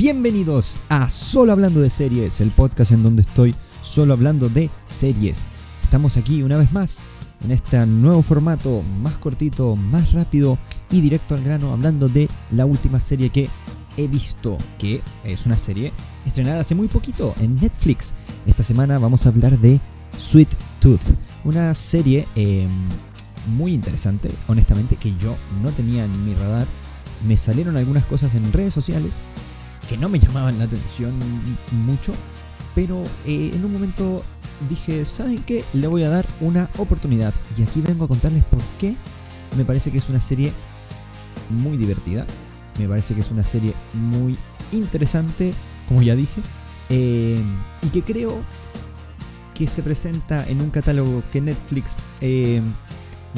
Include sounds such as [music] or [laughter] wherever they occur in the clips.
Bienvenidos a Solo Hablando de Series, el podcast en donde estoy solo hablando de series. Estamos aquí una vez más en este nuevo formato, más cortito, más rápido y directo al grano, hablando de la última serie que he visto, que es una serie estrenada hace muy poquito en Netflix. Esta semana vamos a hablar de Sweet Tooth, una serie em, muy interesante, honestamente, que yo no tenía en mi radar. Me salieron algunas cosas en redes sociales que no me llamaban la atención mucho, pero eh, en un momento dije, ¿saben qué? Le voy a dar una oportunidad. Y aquí vengo a contarles por qué me parece que es una serie muy divertida. Me parece que es una serie muy interesante, como ya dije. Eh, y que creo que se presenta en un catálogo que Netflix eh,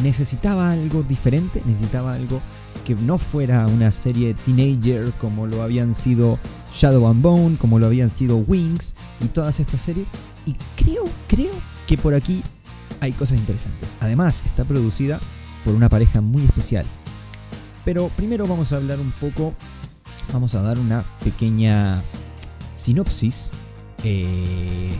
necesitaba algo diferente, necesitaba algo que no fuera una serie teenager como lo habían sido Shadow and Bone, como lo habían sido Wings y todas estas series. Y creo, creo que por aquí hay cosas interesantes. Además, está producida por una pareja muy especial. Pero primero vamos a hablar un poco, vamos a dar una pequeña sinopsis. Eh,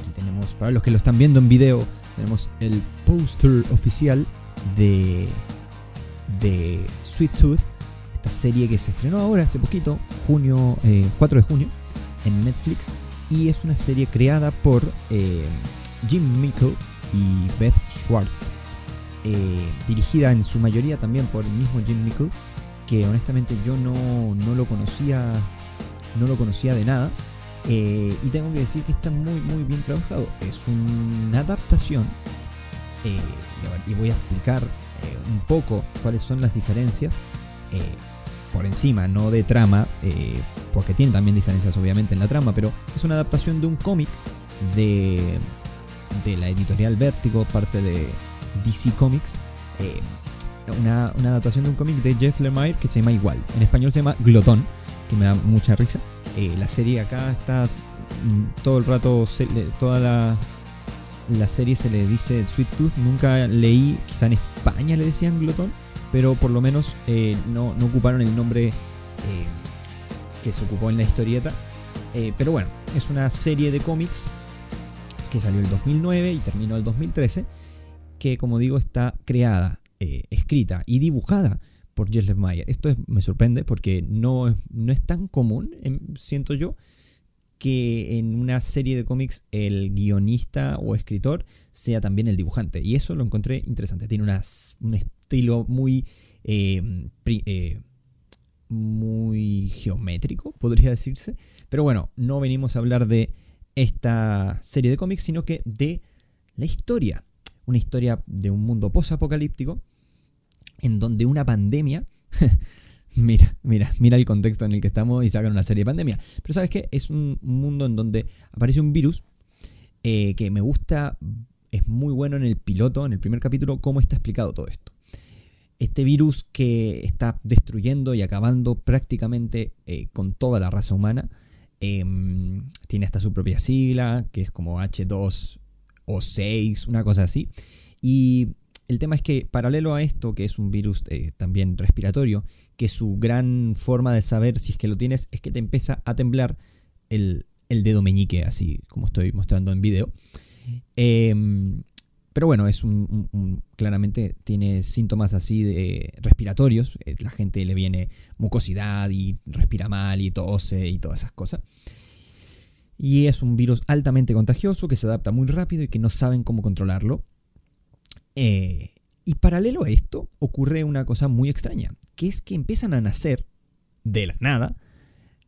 aquí tenemos, para los que lo están viendo en video, tenemos el póster oficial de de Sweet Tooth, esta serie que se estrenó ahora hace poquito, junio, 4 eh, de junio, en Netflix, y es una serie creada por eh, Jim Mickle y Beth Schwartz, eh, dirigida en su mayoría también por el mismo Jim Mickle, que honestamente yo no, no lo conocía, no lo conocía de nada. y tengo que decir que está muy muy bien trabajado. Es una adaptación. y voy a explicar eh, un poco cuáles son las diferencias eh, por encima, no de trama, eh, porque tiene también diferencias obviamente en la trama, pero es una adaptación de un cómic de, de la editorial Vértigo, parte de DC Comics. Una, adaptación de un cómic de Jeff Lemire que se llama igual. En español se llama Glotón, que me da mucha risa. la serie acá está mm, todo el rato, toda la, la serie se le dice Sweet Tooth. Nunca leí, quizá en España le decían glotón, pero por lo menos eh, no, ocuparon el nombre eh, que se ocupó en la historieta. Eh, pero bueno, es una serie de cómics que salió el 2009 y terminó el 2013, que como digo está creada, escrita y dibujada por Jess Meyer. Esto me sorprende porque no, no es tan común, em, siento yo, que en una serie de cómics el guionista o escritor sea también el dibujante. Y eso lo encontré interesante. Tiene un estilo muy, em, eh, muy geométrico, podría decirse. Pero bueno, no venimos a hablar de esta serie de cómics, sino que de la historia. Una historia de un mundo post-apocalíptico en donde una pandemia [laughs] Mira, mira, mira el contexto en el que estamos y sacan una serie de pandemia. Pero sabes qué? Es un mundo en donde aparece un virus eh, que me gusta, es muy bueno en el piloto, en el primer capítulo, cómo está explicado todo esto. Este virus que está destruyendo y acabando prácticamente eh, con toda la raza humana. Em, tiene hasta su propia sigla, que es como H2 o 6, una cosa así. Y el tema es que paralelo a esto, que es un virus eh, también respiratorio, que su gran forma de saber si es que lo tienes es que te empieza a temblar el, dedo meñique, así como estoy mostrando en video. Em, pero bueno, es un, claramente tiene síntomas así de respiratorios. Eh, la gente le viene mucosidad y respira mal y tose y todas esas cosas. Y es un virus altamente contagioso que se adapta muy rápido y que no saben cómo controlarlo. Eh, y paralelo a esto ocurre una cosa muy extraña, que es que empiezan a nacer de la nada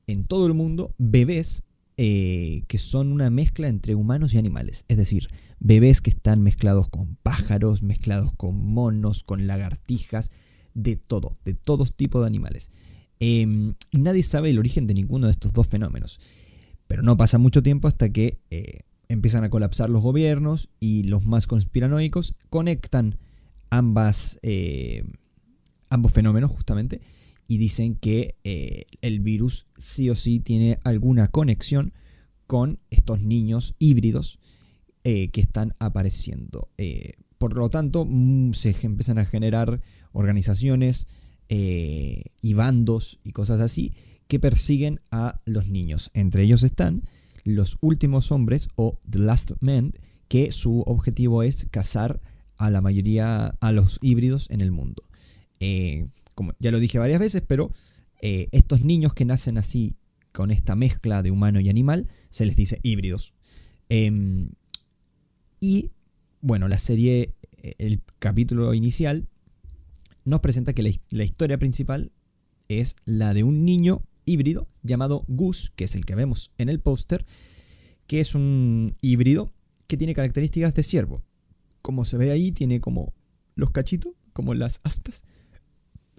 en todo el mundo bebés eh, que son una mezcla entre humanos y animales. Es decir, bebés que están mezclados con pájaros, mezclados con monos, con lagartijas, de todo, de todos tipos de animales. Em, y nadie sabe el origen de ninguno de estos dos fenómenos. Pero no pasa mucho tiempo hasta que eh, empiezan a colapsar los gobiernos y los más conspiranoicos conectan ambas, eh, ambos fenómenos justamente y dicen que eh, el virus sí o sí tiene alguna conexión con estos niños híbridos eh, que están apareciendo. por lo tanto, mm, se empiezan a generar organizaciones y bandos y cosas así que persiguen a los niños. Entre ellos están los últimos hombres o The Last Men, que su objetivo es cazar a la mayoría, a los híbridos en el mundo. Eh, como ya lo dije varias veces, pero eh, estos niños que nacen así, con esta mezcla de humano y animal, se les dice híbridos. Em, y bueno, la serie, eh, el capítulo inicial, nos presenta que la, historia principal es la de un niño híbrido llamado Gus, que es el que vemos en el póster, que es un híbrido que tiene características de ciervo. Como se ve ahí, tiene como los cachitos, como las astas,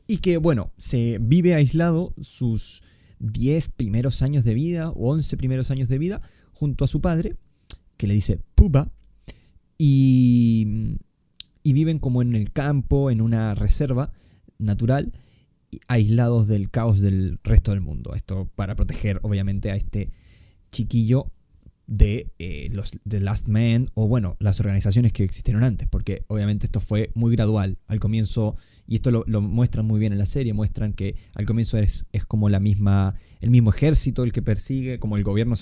y que, bueno, se vive aislado sus 10 primeros años de vida o 11 primeros años de vida junto a su padre, que le dice Puba, y, y viven como en el campo, en una reserva natural, aislados del caos del resto del mundo. Esto para proteger, obviamente, a este chiquillo de eh, los The Last Man o bueno, las organizaciones que existieron antes, porque obviamente esto fue muy gradual. Al comienzo y esto lo, muestran muy bien en la serie, muestran que al comienzo es, como la misma, el mismo ejército el que persigue, como el gobierno,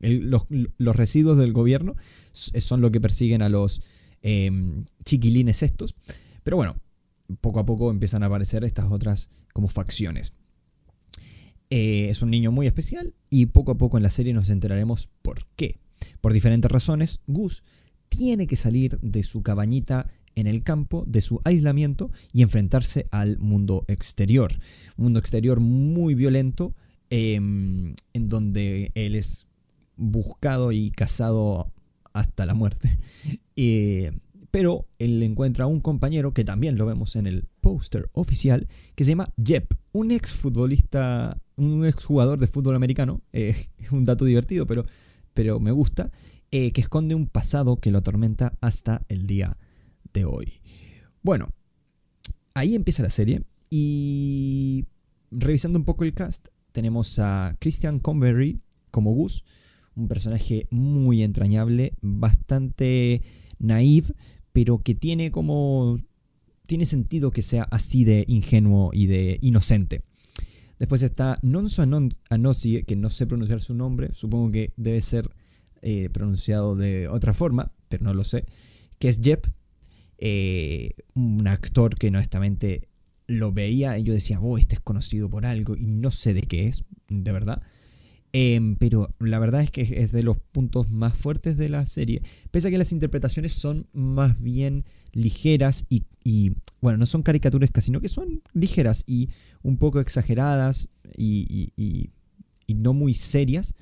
los, residuos del gobierno son lo que persiguen a los em, chiquilines estos. Pero bueno, poco a poco empiezan a aparecer estas otras como facciones. Eh, es un niño muy especial y poco a poco en la serie nos enteraremos por qué. Por diferentes razones, Gus tiene que salir de su cabañita en el campo de su aislamiento y enfrentarse al mundo exterior. Un mundo exterior muy violento em, en donde él es buscado y cazado hasta la muerte. [laughs] Eh, pero él encuentra a un compañero que también lo vemos en el póster oficial, que se llama Jep, un ex futbolista, un ex jugador de fútbol americano. Eh, es [laughs] un dato divertido, pero, pero me gusta. Eh, que esconde un pasado que lo atormenta hasta el día hoy. Bueno, ahí empieza la serie y revisando un poco el cast, tenemos a Christian Convery como Gus, un personaje muy entrañable, bastante naive, pero que tiene como... Tiene sentido que sea así de ingenuo y de inocente. Después está Nonso Anosi, que no sé pronunciar su nombre, supongo que debe ser eh, pronunciado de otra forma, pero no lo sé, que es Jep, eh, un actor que honestamente lo veía y yo decía, oh, este es conocido por algo y no sé de qué es, de verdad. Em, pero la verdad es que es de los puntos más fuertes de la serie. Pese a que las interpretaciones son más bien ligeras y, bueno, no son caricaturescas, sino que son ligeras y un poco exageradas y, no muy serias.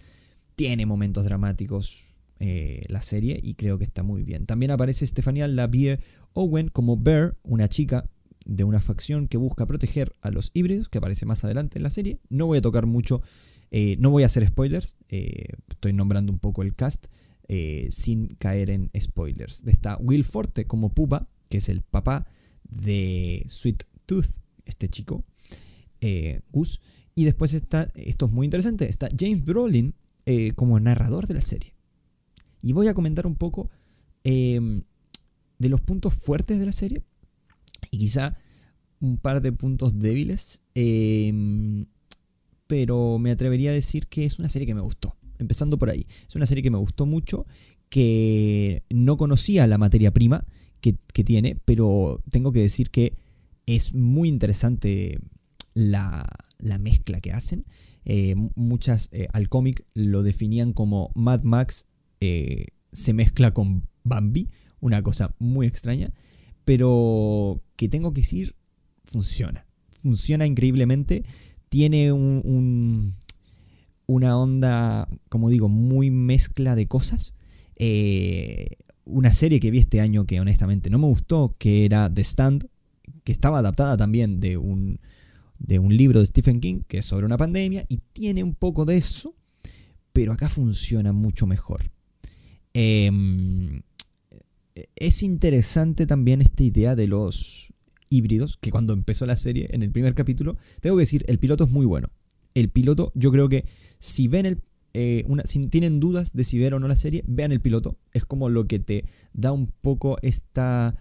Tiene momentos dramáticos eh, la serie y creo que está muy bien. También aparece Stefania Lavie Owen como Bear, una chica de una facción que busca proteger a los híbridos, que aparece más adelante en la serie. No voy a tocar mucho, eh, no voy a hacer spoilers, eh, estoy nombrando un poco el cast sin caer en spoilers. Está Will Forte como Pupa, que es el papá de Sweet Tooth, este chico, Gus. Y después está, esto es muy interesante, está James Brolin como narrador de la serie. Y voy a comentar un poco em, de los puntos fuertes de la serie y quizá un par de puntos débiles. Em, pero me atrevería a decir que es una serie que me gustó. Empezando por ahí. Es una serie que me gustó mucho, que no conocía la materia prima que, tiene, pero tengo que decir que es muy interesante la, mezcla que hacen. Eh, muchas eh, al cómic lo definían como Mad Max eh, se mezcla con Bambi, una cosa muy extraña, pero que tengo que decir, funciona. Funciona increíblemente, tiene un, una onda, como digo, muy mezcla de cosas. Eh, una serie que vi este año que honestamente no me gustó, que era The Stand, que estaba adaptada también de un, de un libro de Stephen King, que es sobre una pandemia, y tiene un poco de eso, pero acá funciona mucho mejor. Em, es interesante también esta idea de los híbridos, que cuando empezó la serie, en el primer capítulo, tengo que decir, el piloto es muy bueno. El piloto, yo creo que si ven el... Eh, una, si tienen dudas de si ver o no la serie, vean el piloto. Es como lo que te da un poco esta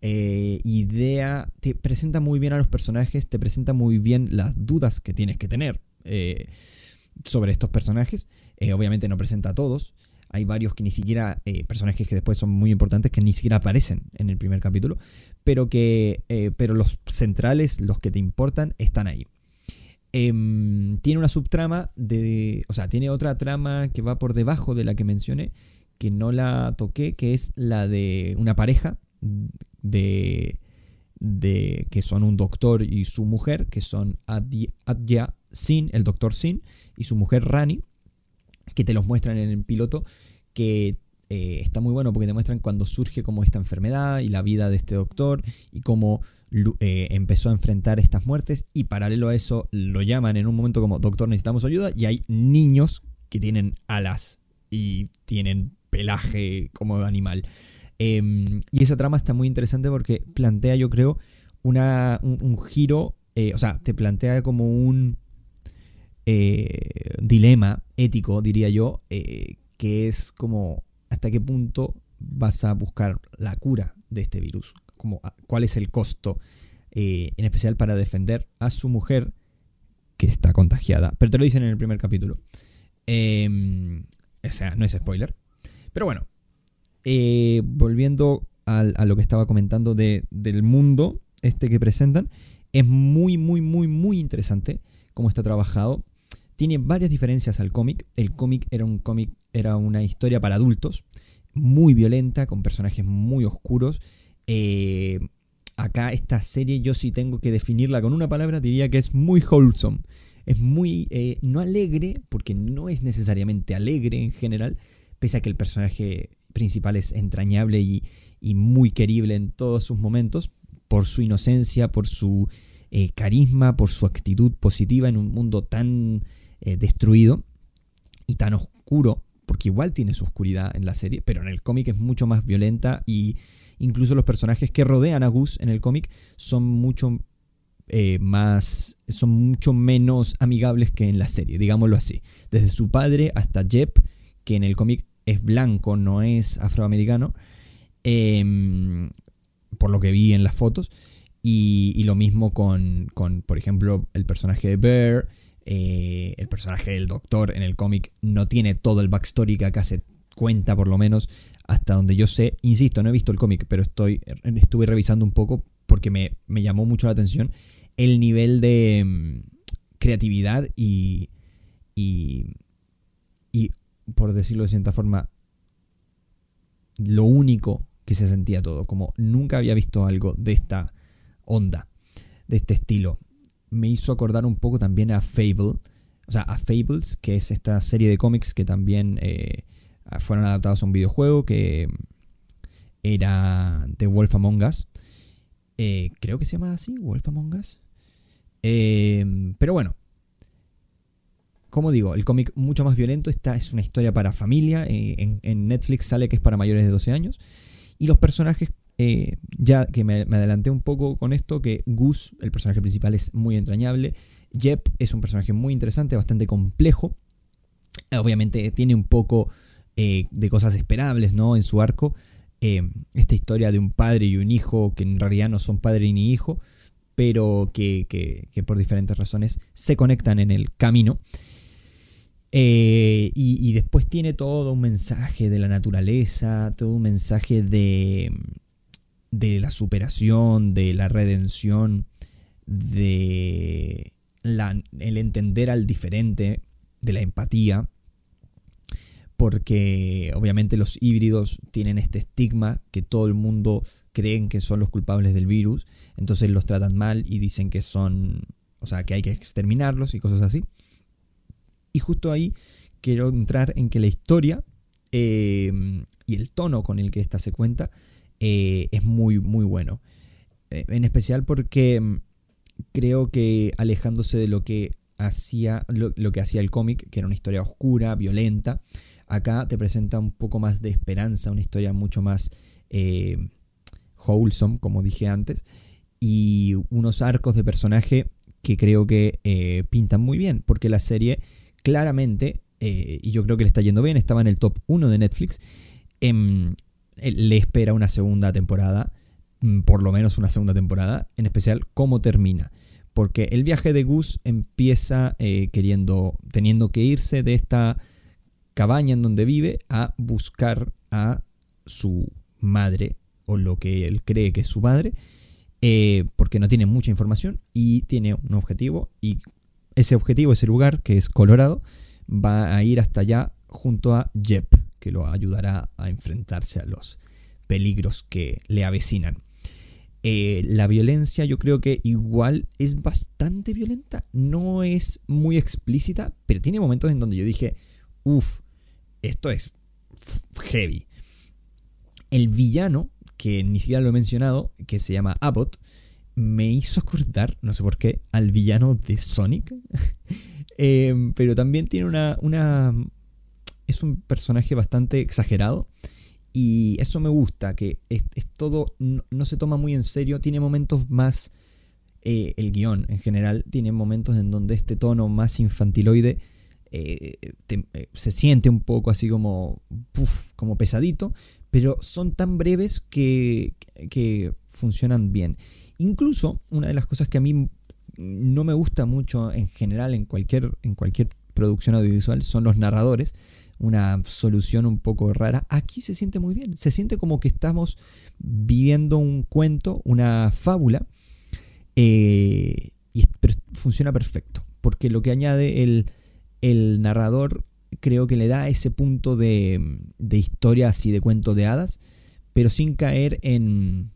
eh, idea, te presenta muy bien a los personajes, te presenta muy bien las dudas que tienes que tener eh, sobre estos personajes. Obviamente no presenta a todos. Hay varios que ni siquiera, personajes que después son muy importantes, que ni siquiera aparecen en el primer capítulo, pero que, pero los centrales, los que te importan, están ahí. Em, tiene una subtrama de, o sea, tiene otra trama que va por debajo de la que mencioné, que no la toqué, que es la de una pareja de, de que son un doctor y su mujer, que son Adya Sin, el doctor Sin, y su mujer Rani, que te los muestran en el piloto, que eh, está muy bueno porque te muestran cuando surge como esta enfermedad y la vida de este doctor y cómo eh, empezó a enfrentar estas muertes y paralelo a eso lo llaman en un momento como doctor necesitamos ayuda y hay niños que tienen alas y tienen pelaje como animal. Em, y esa trama está muy interesante porque plantea, yo creo, una, un, giro, eh, o sea, te plantea como un eh, dilema ético, diría yo, eh, que es como hasta qué punto vas a buscar la cura de este virus, como cuál es el costo, en especial para defender a su mujer que está contagiada. Pero te lo dicen en el primer capítulo. Em, o sea, no es spoiler. Pero bueno, eh, volviendo a, lo que estaba comentando de, del mundo este que presentan, es muy, muy, muy, muy interesante cómo está trabajado. Tiene varias diferencias al cómic. El cómic era un cómic, era una historia para adultos, muy violenta, con personajes muy oscuros. Eh, acá esta serie yo sí tengo que definirla con una palabra, diría que es muy wholesome. Es muy, eh, no alegre, porque no es necesariamente alegre en general, pese a que el personaje principal es entrañable y, muy querible en todos sus momentos, por su inocencia, por su eh, carisma, por su actitud positiva en un mundo tan eh, destruido y tan oscuro, porque igual tiene su oscuridad en la serie, pero en el cómic es mucho más violenta y incluso los personajes que rodean a Gus en el cómic son mucho eh, más, son mucho menos amigables que en la serie, digámoslo así. Desde su padre hasta Jep, que en el cómic es blanco, no es afroamericano, em, por lo que vi en las fotos. Y, lo mismo con, por ejemplo, el personaje de Bear, eh, el personaje del doctor en el cómic no tiene todo el backstory que acá se cuenta, por lo menos, hasta donde yo sé. Insisto, no he visto el cómic, pero estoy, estuve revisando un poco porque me, llamó mucho la atención el nivel de em, creatividad y, y, y por decirlo de cierta forma, lo único que se sentía todo, como nunca había visto algo de esta onda, de este estilo. Me hizo acordar un poco también a Fable, o sea, a Fables, que es esta serie de cómics que también eh, fueron adaptados a un videojuego que era The Wolf Among Us. Eh, creo que se llama así, Wolf Among Us. Eh, pero bueno, como digo, el cómic mucho más violento. Esta es una historia para familia. Eh, en, Netflix sale que es para mayores de 12 años. Y los personajes, eh, ya que me, adelanté un poco con esto, que Gus, el personaje principal, es muy entrañable. Jep es un personaje muy interesante, bastante complejo. Obviamente tiene un poco eh, de cosas esperables, ¿no? En su arco. esta historia de un padre y un hijo que en realidad no son padre ni hijo, pero que, que por diferentes razones se conectan en el camino. Eh, y, después tiene todo un mensaje de la naturaleza, todo un mensaje de, de la superación, de la redención, de el entender al diferente, de la empatía, porque obviamente los híbridos tienen este estigma que todo el mundo creen que son los culpables del virus, entonces los tratan mal y dicen que son, o sea, que hay que exterminarlos y cosas así. Y justo ahí quiero entrar en que la historia em, y el tono con el que esta se cuenta eh, es muy, muy bueno. Eh, en especial porque em, creo que alejándose de lo que hacía, lo, que hacía el cómic, que era una historia oscura, violenta, acá te presenta un poco más de esperanza, una historia mucho más em, wholesome, como dije antes, y unos arcos de personaje que creo que eh, pintan muy bien, porque la serie claramente, eh, y yo creo que le está yendo bien, estaba en el top 1 de Netflix, em, eh, le espera una segunda temporada, mm, por lo menos una segunda temporada, en especial cómo termina. porque el viaje de Gus empieza eh, queriendo, teniendo que irse de esta cabaña en donde vive a buscar a su madre, o lo que él cree que es su madre, eh, porque no tiene mucha información y tiene un objetivo, y ese objetivo, ese lugar, que es Colorado, va a ir hasta allá junto a Jep, que lo ayudará a enfrentarse a los peligros que le avecinan. Eh, la violencia yo creo que igual es bastante violenta, no es muy explícita, pero tiene momentos en donde yo dije, uff, esto es heavy. El villano, que ni siquiera lo he mencionado, que se llama Abbott, me hizo acordar, no sé por qué, al villano de Sonic. [laughs] Em, pero también tiene una, una... Es un personaje bastante exagerado. Y eso me gusta, que es, todo, no, se toma muy en serio, tiene momentos más, eh, el guion en general, tiene momentos en donde este tono más infantiloide eh, eh, se siente un poco así como, como pesadito, pero son tan breves que, que funcionan bien. Incluso una de las cosas que a mí no me gusta mucho en general en cualquier, en cualquier producción audiovisual son los narradores una solución un poco rara. Aquí se siente muy bien. Se siente como que estamos viviendo un cuento, una fábula. Eh, y funciona perfecto. Porque lo que añade el, el, narrador creo que le da ese punto de, de historia así de cuento de hadas. Pero sin caer en,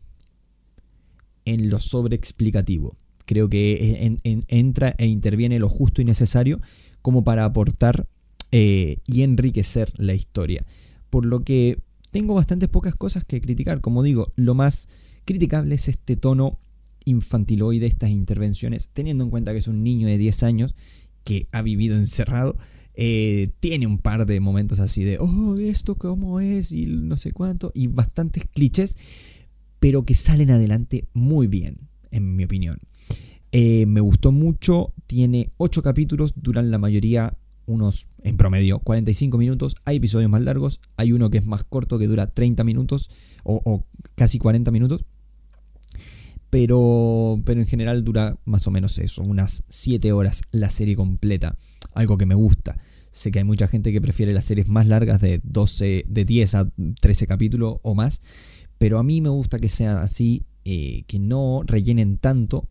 en lo sobreexplicativo. Creo que entra e interviene lo justo y necesario como para aportar eh, y enriquecer la historia. Por lo que tengo bastantes pocas cosas que criticar. Como digo, lo más criticable es este tono infantiloide, estas intervenciones, teniendo en cuenta que es un niño de 10 años que ha vivido encerrado. Eh, tiene un par de momentos así de, oh, esto cómo es y no sé cuánto, y bastantes clichés, pero que salen adelante muy bien, en mi opinión. Eh, me gustó mucho, tiene 8 capítulos, duran la mayoría unos, en promedio, 45 minutos. Hay episodios más largos, hay uno que es más corto, que dura 30 minutos o, casi 40 minutos. Pero, pero en general dura más o menos eso, unas 7 horas la serie completa. Algo que me gusta. Sé que hay mucha gente que prefiere las series más largas de 12, de 10 a 13 capítulos o más. Pero a mí me gusta que sean así, eh, que no rellenen tanto.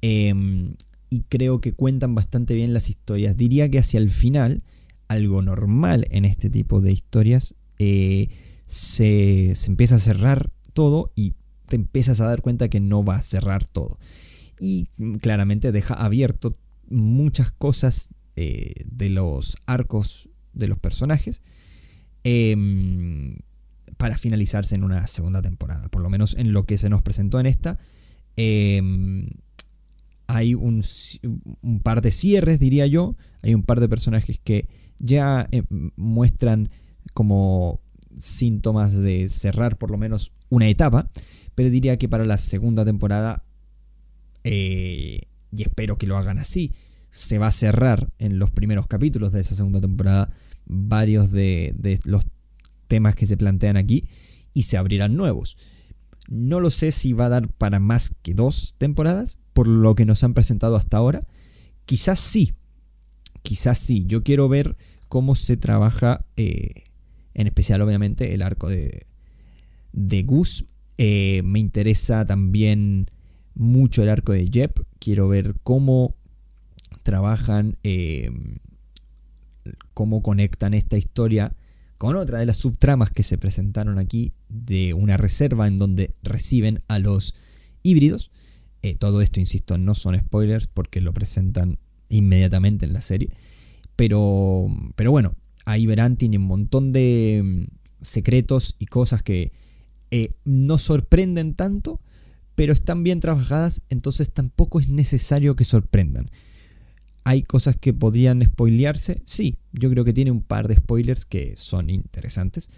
Em, y creo que cuentan bastante bien las historias. Diría que hacia el final, algo normal en este tipo de historias, eh, se, empieza a cerrar todo y te empiezas a dar cuenta que no va a cerrar todo. Y claramente deja abierto muchas cosas eh, de los arcos de los personajes em, para finalizarse en una segunda temporada. Por lo menos en lo que se nos presentó en esta. Em, hay un, par de cierres, diría yo. Hay un par de personajes que ya eh, muestran como síntomas de cerrar por lo menos una etapa. Pero diría que para la segunda temporada, eh, y espero que lo hagan así, se va a cerrar en los primeros capítulos de esa segunda temporada varios de, de los temas que se plantean aquí y se abrirán nuevos. No lo sé si va a dar para más que dos temporadas, por lo que nos han presentado hasta ahora. Quizás sí, quizás sí. Yo quiero ver cómo se trabaja, eh, en especial obviamente el arco de, de Gus. Eh, me interesa también mucho el arco de Jep. Quiero ver cómo trabajan, eh, cómo conectan esta historia con otra de las subtramas que se presentaron aquí de una reserva en donde reciben a los híbridos. Eh, todo esto, insisto, no son spoilers porque lo presentan inmediatamente en la serie. Pero, pero bueno, ahí verán, tiene un montón de mm, secretos y cosas que eh, no sorprenden tanto, pero están bien trabajadas, entonces tampoco es necesario que sorprendan. ¿Hay cosas que podrían spoilearse? Sí, yo creo que tiene un par de spoilers que son interesantes,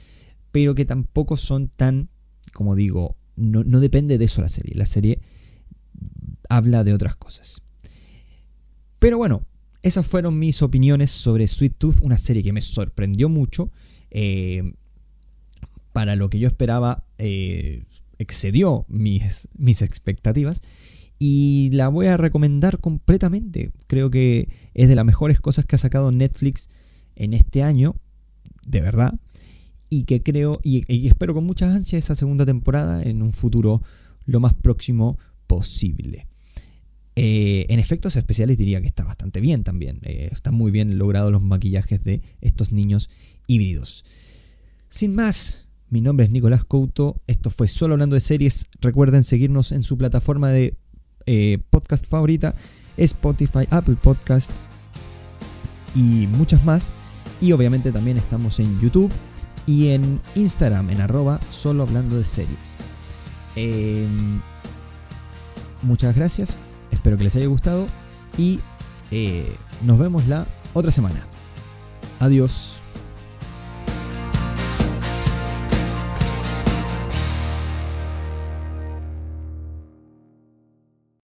pero que tampoco son tan, como digo, no, no depende de eso la serie. La serie habla de otras cosas. Pero bueno, esas fueron mis opiniones sobre Sweet Tooth, una serie que me sorprendió mucho. Eh, para lo que yo esperaba, eh, excedió mis, mis expectativas. y la voy a recomendar completamente. Creo que es de las mejores cosas que ha sacado Netflix en este año, de verdad. Y que creo y, espero con muchas ansias esa segunda temporada en un futuro lo más próximo posible. Eh, en efectos especiales diría que está bastante bien también. Eh, están muy bien logrados los maquillajes de estos niños híbridos. Sin más, mi nombre es Nicolás Couto. Esto fue solo hablando de series. Recuerden seguirnos en su plataforma de eh, podcast favorita, Spotify, Apple Podcast y muchas más. Y obviamente también estamos en YouTube y en Instagram, en arroba solo hablando de series. Em, muchas gracias, espero que les haya gustado y eh, nos vemos la otra semana. Adiós.